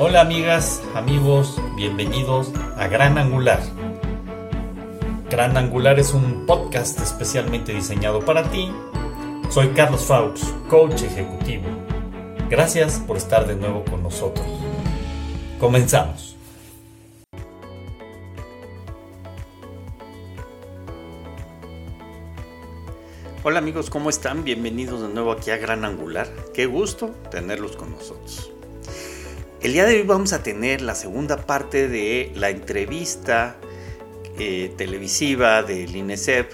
Hola amigas, amigos, bienvenidos a Gran Angular. Gran Angular es un podcast especialmente diseñado para ti. Soy Carlos Faux, coach ejecutivo. Gracias por estar de nuevo con nosotros. Comenzamos. Hola amigos, ¿cómo están? Bienvenidos de nuevo aquí a Gran Angular. Qué gusto tenerlos con nosotros. El día de hoy vamos a tener la segunda parte de la entrevista eh, televisiva del INESEP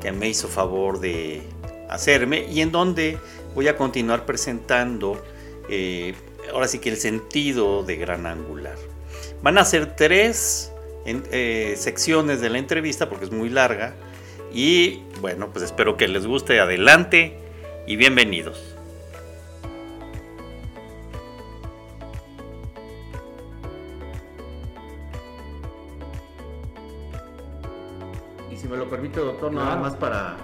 que me hizo favor de hacerme y en donde voy a continuar presentando eh, ahora sí que el sentido de gran angular. Van a ser tres eh, secciones de la entrevista porque es muy larga y bueno pues espero que les guste adelante y bienvenidos. Lo permite, doctor, nada más para,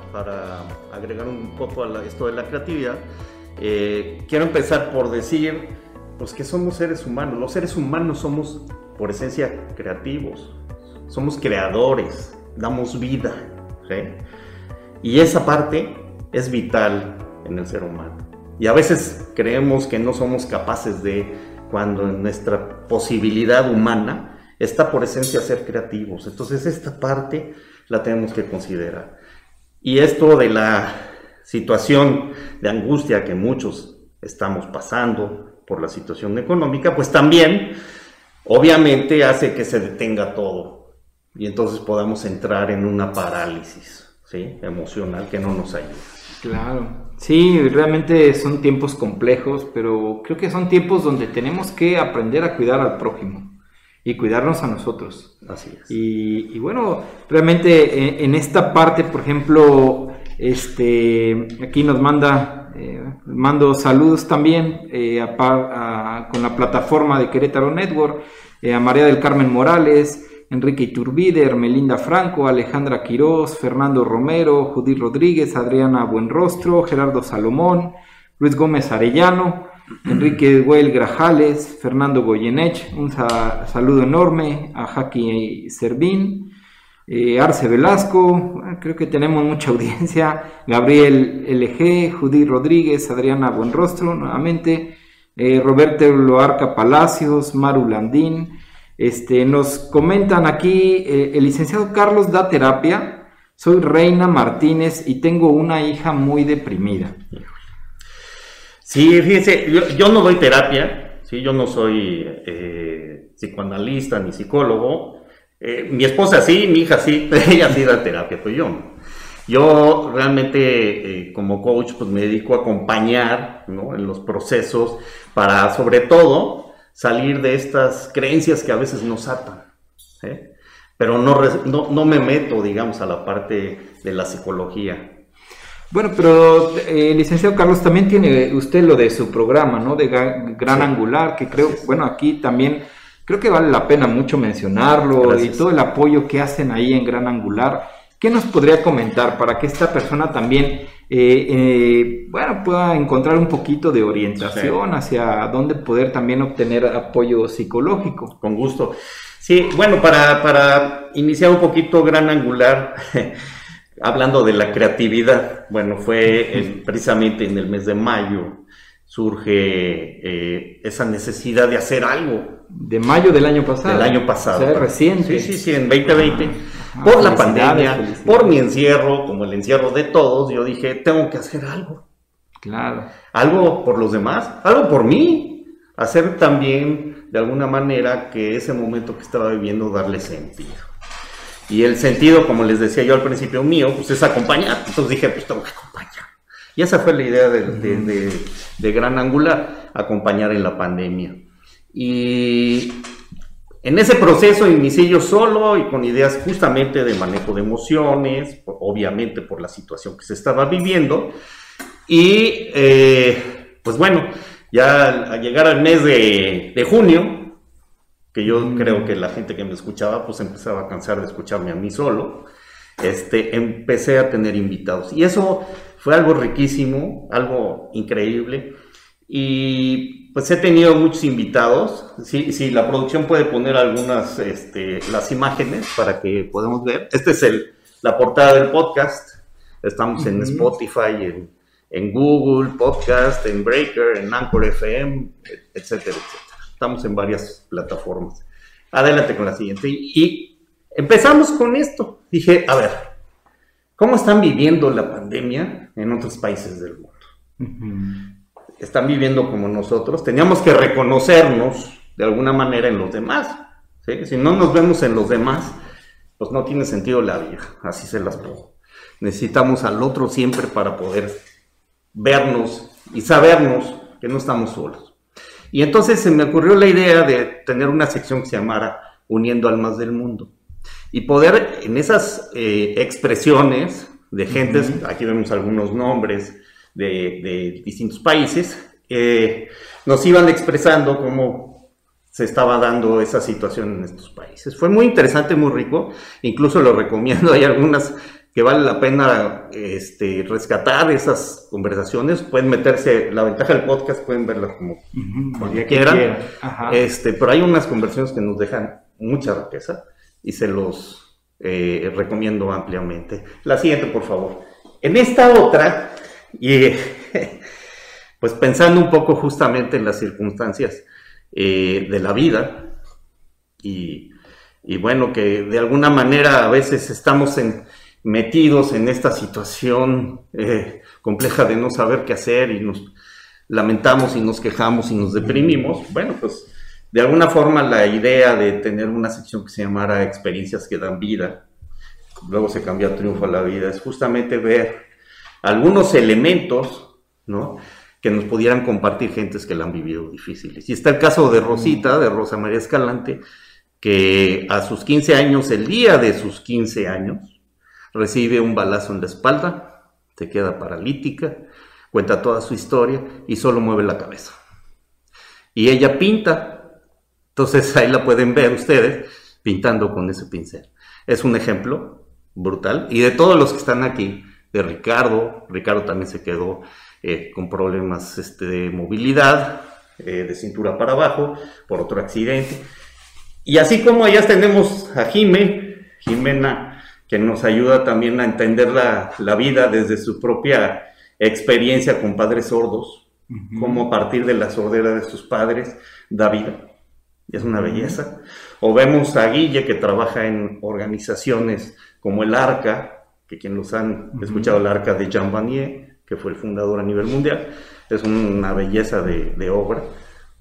agregar un poco a esto de la creatividad, eh, quiero empezar por decir pues, que somos seres humanos. Los seres humanos somos, por esencia, creativos. Somos creadores, damos vida. Y esa parte es vital en el ser humano. Y a veces creemos que no somos capaces de, cuando en nuestra posibilidad humana está por esencia ser creativos. Entonces esta parte la tenemos que considerar. Y esto de la situación de angustia que muchos estamos pasando por la situación económica, pues también obviamente hace que se detenga todo y entonces podamos entrar en una parálisis ¿sí? emocional que no nos ayuda. Claro, sí, realmente son tiempos complejos, pero creo que son tiempos donde tenemos que aprender a cuidar al prójimo y cuidarnos a nosotros. Así es. Y, bueno, realmente eh, en, esta parte, por ejemplo, este, aquí nos manda, eh, mando saludos también eh, con la plataforma de Querétaro Network, a María del Carmen Morales, Enrique Iturbide, Melinda Franco, Alejandra Quirós, Fernando Romero, Judith Rodríguez, Adriana Buenrostro, Gerardo Salomón, Luis Gómez Arellano, Enrique Güell Grajales, Fernando Goyenech, un saludo enorme a Jackie Servín, eh, Arce Velasco, creo que tenemos mucha audiencia, Gabriel LG, Judy Rodríguez, Adriana Buenrostro, nuevamente, eh, Roberto Loarca Palacios, Maru Landín, este, nos comentan aquí, eh, el licenciado Carlos da terapia, soy Reina Martínez y tengo una hija muy deprimida. Sí, fíjense, yo, no doy terapia, ¿sí? yo no soy eh, psicoanalista ni psicólogo. Eh, mi esposa sí, mi hija sí, ella sí da terapia, pues yo no. Yo realmente eh, como coach pues me dedico a acompañar en los procesos para sobre todo salir de estas creencias que a veces nos atan. Pero no, no, no me meto, digamos, a la parte de la psicología. Bueno, pero eh, licenciado Carlos, también tiene usted lo de su programa, ¿no? De Gran Angular, que creo, bueno, aquí también creo que vale la pena mucho mencionarlo y todo el apoyo que hacen ahí en Gran Angular. ¿Qué nos podría comentar para que esta persona también, eh, eh, bueno, pueda encontrar un poquito de orientación hacia dónde poder también obtener apoyo psicológico? Con gusto. Sí, bueno, para, para iniciar un poquito Gran Angular. Hablando de la creatividad, bueno, fue precisamente en el mes de mayo surge eh, esa necesidad de hacer algo. De mayo del año pasado. Del año pasado. O sea, reciente. Sí, sí, sí, en 2020. Ah, por la pandemia, por mi encierro, como el encierro de todos, yo dije, tengo que hacer algo. Claro. Algo por los demás, algo por mí. Hacer también, de alguna manera, que ese momento que estaba viviendo, darle sentido. Y el sentido, como les decía yo al principio mío, pues es acompañar. Entonces dije, pues tengo que acompañar. Y esa fue la idea de, Gran Angular, acompañar en la pandemia. Y en ese proceso inicié yo solo y con ideas justamente de manejo de emociones, obviamente por la situación que se estaba viviendo. Y eh, pues bueno, ya al llegar al mes de, de junio, que yo mm. creo que la gente que me escuchaba pues empezaba a cansar de escucharme a mí solo, este, empecé a tener invitados. Y eso fue algo riquísimo, algo increíble. y pues he tenido muchos invitados. Sí, sí, la producción puede poner algunas, este, las imágenes para que podamos ver. Esta es el, la portada del podcast. Estamos en Spotify, en, en, Google Podcast, en Breaker, en Anchor FM, etcétera, etcétera. Estamos en varias plataformas. Adelante con la siguiente. Y, empezamos con esto. Dije, a ver, ¿cómo están viviendo la pandemia en otros países del mundo? Están viviendo como nosotros. Teníamos que reconocernos de alguna manera en los demás. Si no nos vemos en los demás, pues no tiene sentido la vida. Así se las pongo. Necesitamos al otro siempre para poder vernos y sabernos que no estamos solos. Y entonces se me ocurrió la idea de tener una sección que se llamara Uniendo Almas del Mundo. Y poder en esas eh, expresiones de gentes, aquí vemos algunos nombres de, distintos países, eh, nos iban expresando cómo se estaba dando esa situación en estos países. Fue muy interesante, muy rico, incluso lo recomiendo, hay algunas que vale la pena este, rescatar esas conversaciones. Pueden meterse, la ventaja del podcast, pueden verlas como, quieran. Este, pero hay unas conversaciones que nos dejan mucha riqueza y se los eh, recomiendo ampliamente. La siguiente, por favor. En esta otra, y pues pensando un poco justamente en las circunstancias eh, de la vida, y, y bueno, que de alguna manera a veces estamos en metidos en esta situación eh, compleja de no saber qué hacer y nos lamentamos y nos quejamos y nos deprimimos, bueno, pues de alguna forma la idea de tener una sección que se llamara Experiencias que dan vida, luego se cambió a Triunfo a la vida, es justamente ver algunos elementos, ¿no? que nos pudieran compartir gentes que la han vivido difíciles. Y está el caso de Rosita, de Rosa María Escalante, que a sus 15 años, el día de sus 15 años, recibe un balazo en la espalda, se queda paralítica, cuenta toda su historia y solo mueve la cabeza. Y ella pinta, entonces ahí la pueden ver ustedes pintando con ese pincel. Es un ejemplo brutal y de todos los que están aquí, de Ricardo, Ricardo también se quedó eh, con problemas este, de movilidad, eh, de cintura para abajo, por otro accidente. Y así como allá tenemos a Jime, Jimena que nos ayuda también a entender la, vida desde su propia experiencia con padres sordos, cómo a partir de la sordera de sus padres da vida. Es una belleza. O vemos a Guille que trabaja en organizaciones como el ARCA, que quien los han escuchado, el ARCA de Jean Vanier, que fue el fundador a nivel mundial, es una belleza de, de obra.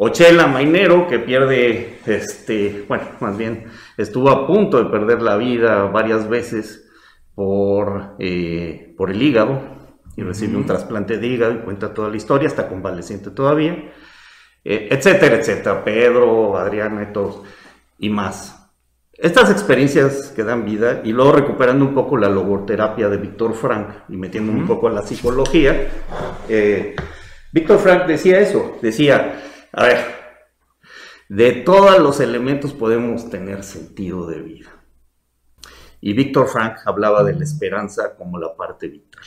Ochela Mainero, que pierde, este, bueno, más bien estuvo a punto de perder la vida varias veces por, eh, por el hígado y recibe un trasplante de hígado y cuenta toda la historia, está convaleciente todavía, eh, etcétera, etcétera. Pedro, Adriana y todos, y más. Estas experiencias que dan vida y luego recuperando un poco la logoterapia de Víctor Frank y metiendo un poco a la psicología, eh, Víctor Frank decía eso, decía, a ver, de todos los elementos podemos tener sentido de vida. Y Víctor Frank hablaba de la esperanza como la parte vital.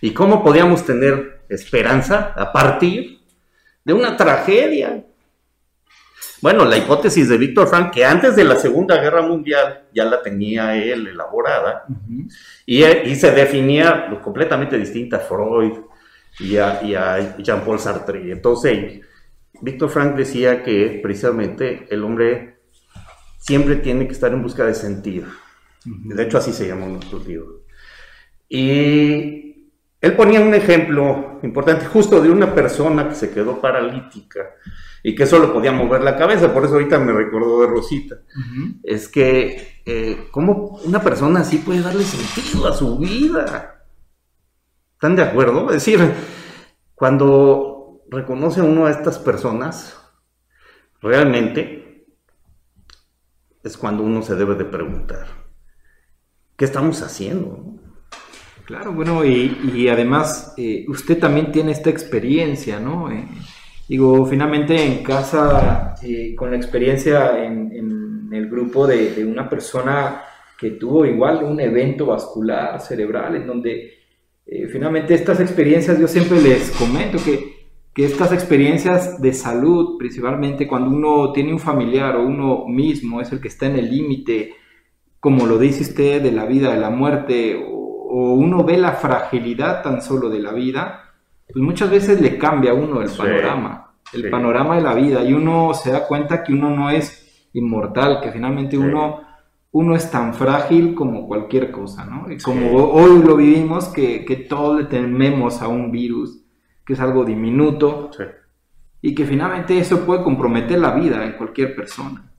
¿Y cómo podíamos tener esperanza a partir de una tragedia? Bueno, la hipótesis de Víctor Frank, que antes de la Segunda Guerra Mundial ya la tenía él elaborada, y, se definía completamente distinta a Freud, y a, Jean-Paul Sartre. Entonces, Víctor Frank decía que precisamente el hombre siempre tiene que estar en busca de sentido. De hecho, así se llama nuestro libro. Y él ponía un ejemplo importante justo de una persona que se quedó paralítica y que solo podía mover la cabeza, por eso ahorita me recordó de Rosita. Es que, eh, ¿cómo una persona así puede darle sentido a su vida? ¿Están de acuerdo? Es decir, cuando reconoce uno a estas personas, realmente es cuando uno se debe de preguntar, ¿qué estamos haciendo? Claro, bueno, y, además eh, usted también tiene esta experiencia, ¿no? Eh, digo, finalmente en casa, eh, con la experiencia en, el grupo de, una persona que tuvo igual un evento vascular cerebral en donde eh, finalmente estas experiencias yo siempre les comento que que estas experiencias de salud, principalmente cuando uno tiene un familiar o uno mismo es el que está en el límite, como lo dice usted, de la vida, de la muerte, o, uno ve la fragilidad tan solo de la vida, pues muchas veces le cambia a uno el panorama, el panorama de la vida, y uno se da cuenta que uno no es inmortal, que finalmente uno uno es tan frágil como cualquier cosa, ¿no? Y como hoy lo vivimos, que, que todos le tememos a un virus, que es algo diminuto, y que finalmente eso puede comprometer la vida en cualquier persona.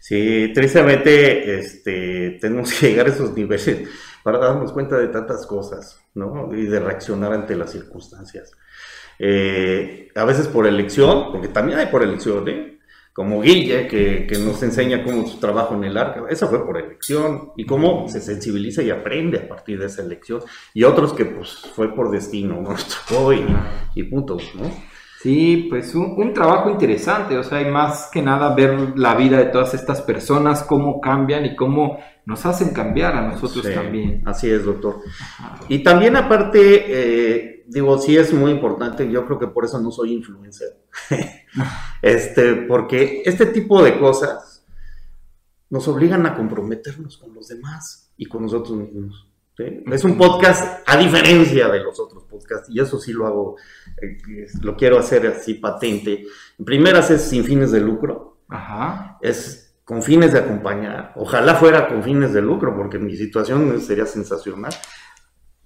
Sí, tristemente este, tenemos que llegar a esos niveles para darnos cuenta de tantas cosas, ¿no? Y de reaccionar ante las circunstancias. Eh, a veces por elección, porque también hay por elección, ¿eh? Como Guille, que, nos enseña cómo su trabajo en el arca, eso fue por elección, y cómo se sensibiliza y aprende a partir de esa elección, y otros que pues fue por destino, ¿no? y, y punto, ¿no? Sí, pues un, trabajo interesante, o sea, hay más que nada ver la vida de todas estas personas, cómo cambian y cómo nos hacen cambiar a nosotros también. Así es, doctor. Y también aparte, eh, digo, sí es muy importante, yo creo que por eso no soy influencer, este, porque este tipo de cosas nos obligan a comprometernos con los demás y con nosotros mismos. Es un podcast a diferencia de los otros podcasts, y eso sí lo hago, eh, lo quiero hacer así patente. En primeras es sin fines de lucro, Ajá. es con fines de acompañar. Ojalá fuera con fines de lucro, porque mi situación sería sensacional.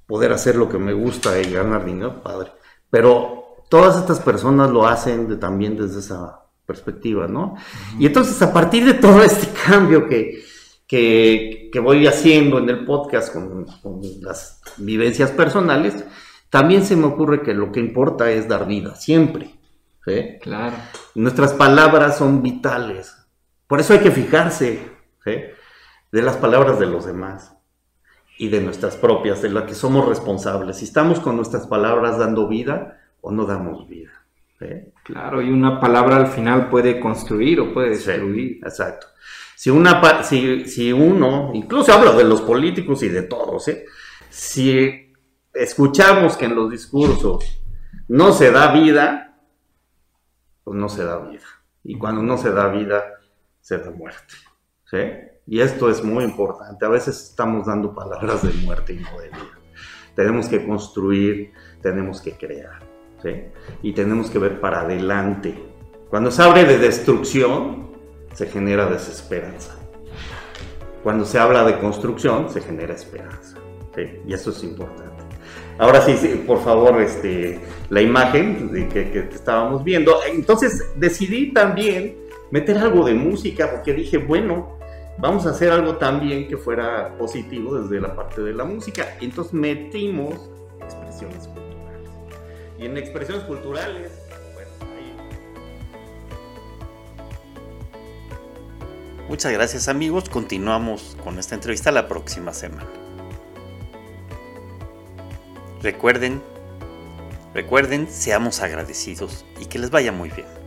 Poder hacer lo que me gusta y ganar dinero, padre. Pero todas estas personas lo hacen también desde esa perspectiva, ¿no? Y entonces a partir de todo este cambio que, que, voy haciendo en el podcast con, las vivencias personales, también se me ocurre que lo que importa es dar vida, siempre. Claro. Nuestras palabras son vitales. Por eso hay que fijarse de las palabras de los demás y de nuestras propias, de las que somos responsables. Si estamos con nuestras palabras dando vida o no damos vida. Claro, y una palabra al final puede construir o puede destruir. exacto. Si, una, si, si uno, incluso hablo de los políticos y de todos, ¿eh? si escuchamos que en los discursos no se da vida, pues no se da vida. Y cuando no se da vida, se da muerte. ¿sí? Y esto es muy importante. A veces estamos dando palabras de muerte y no de vida. Tenemos que construir, tenemos que crear. ¿sí? Y tenemos que ver para adelante. Cuando se abre de destrucción, se genera desesperanza. Cuando se habla de construcción, se genera esperanza. Y eso es importante. Ahora sí, por favor, este, la imagen que, que, estábamos viendo. Entonces decidí también meter algo de música porque dije, bueno, vamos a hacer algo también que fuera positivo desde la parte de la música. Entonces metimos expresiones culturales. Y en expresiones culturales Muchas gracias amigos, continuamos con esta entrevista la próxima semana. Recuerden, recuerden, seamos agradecidos y que les vaya muy bien.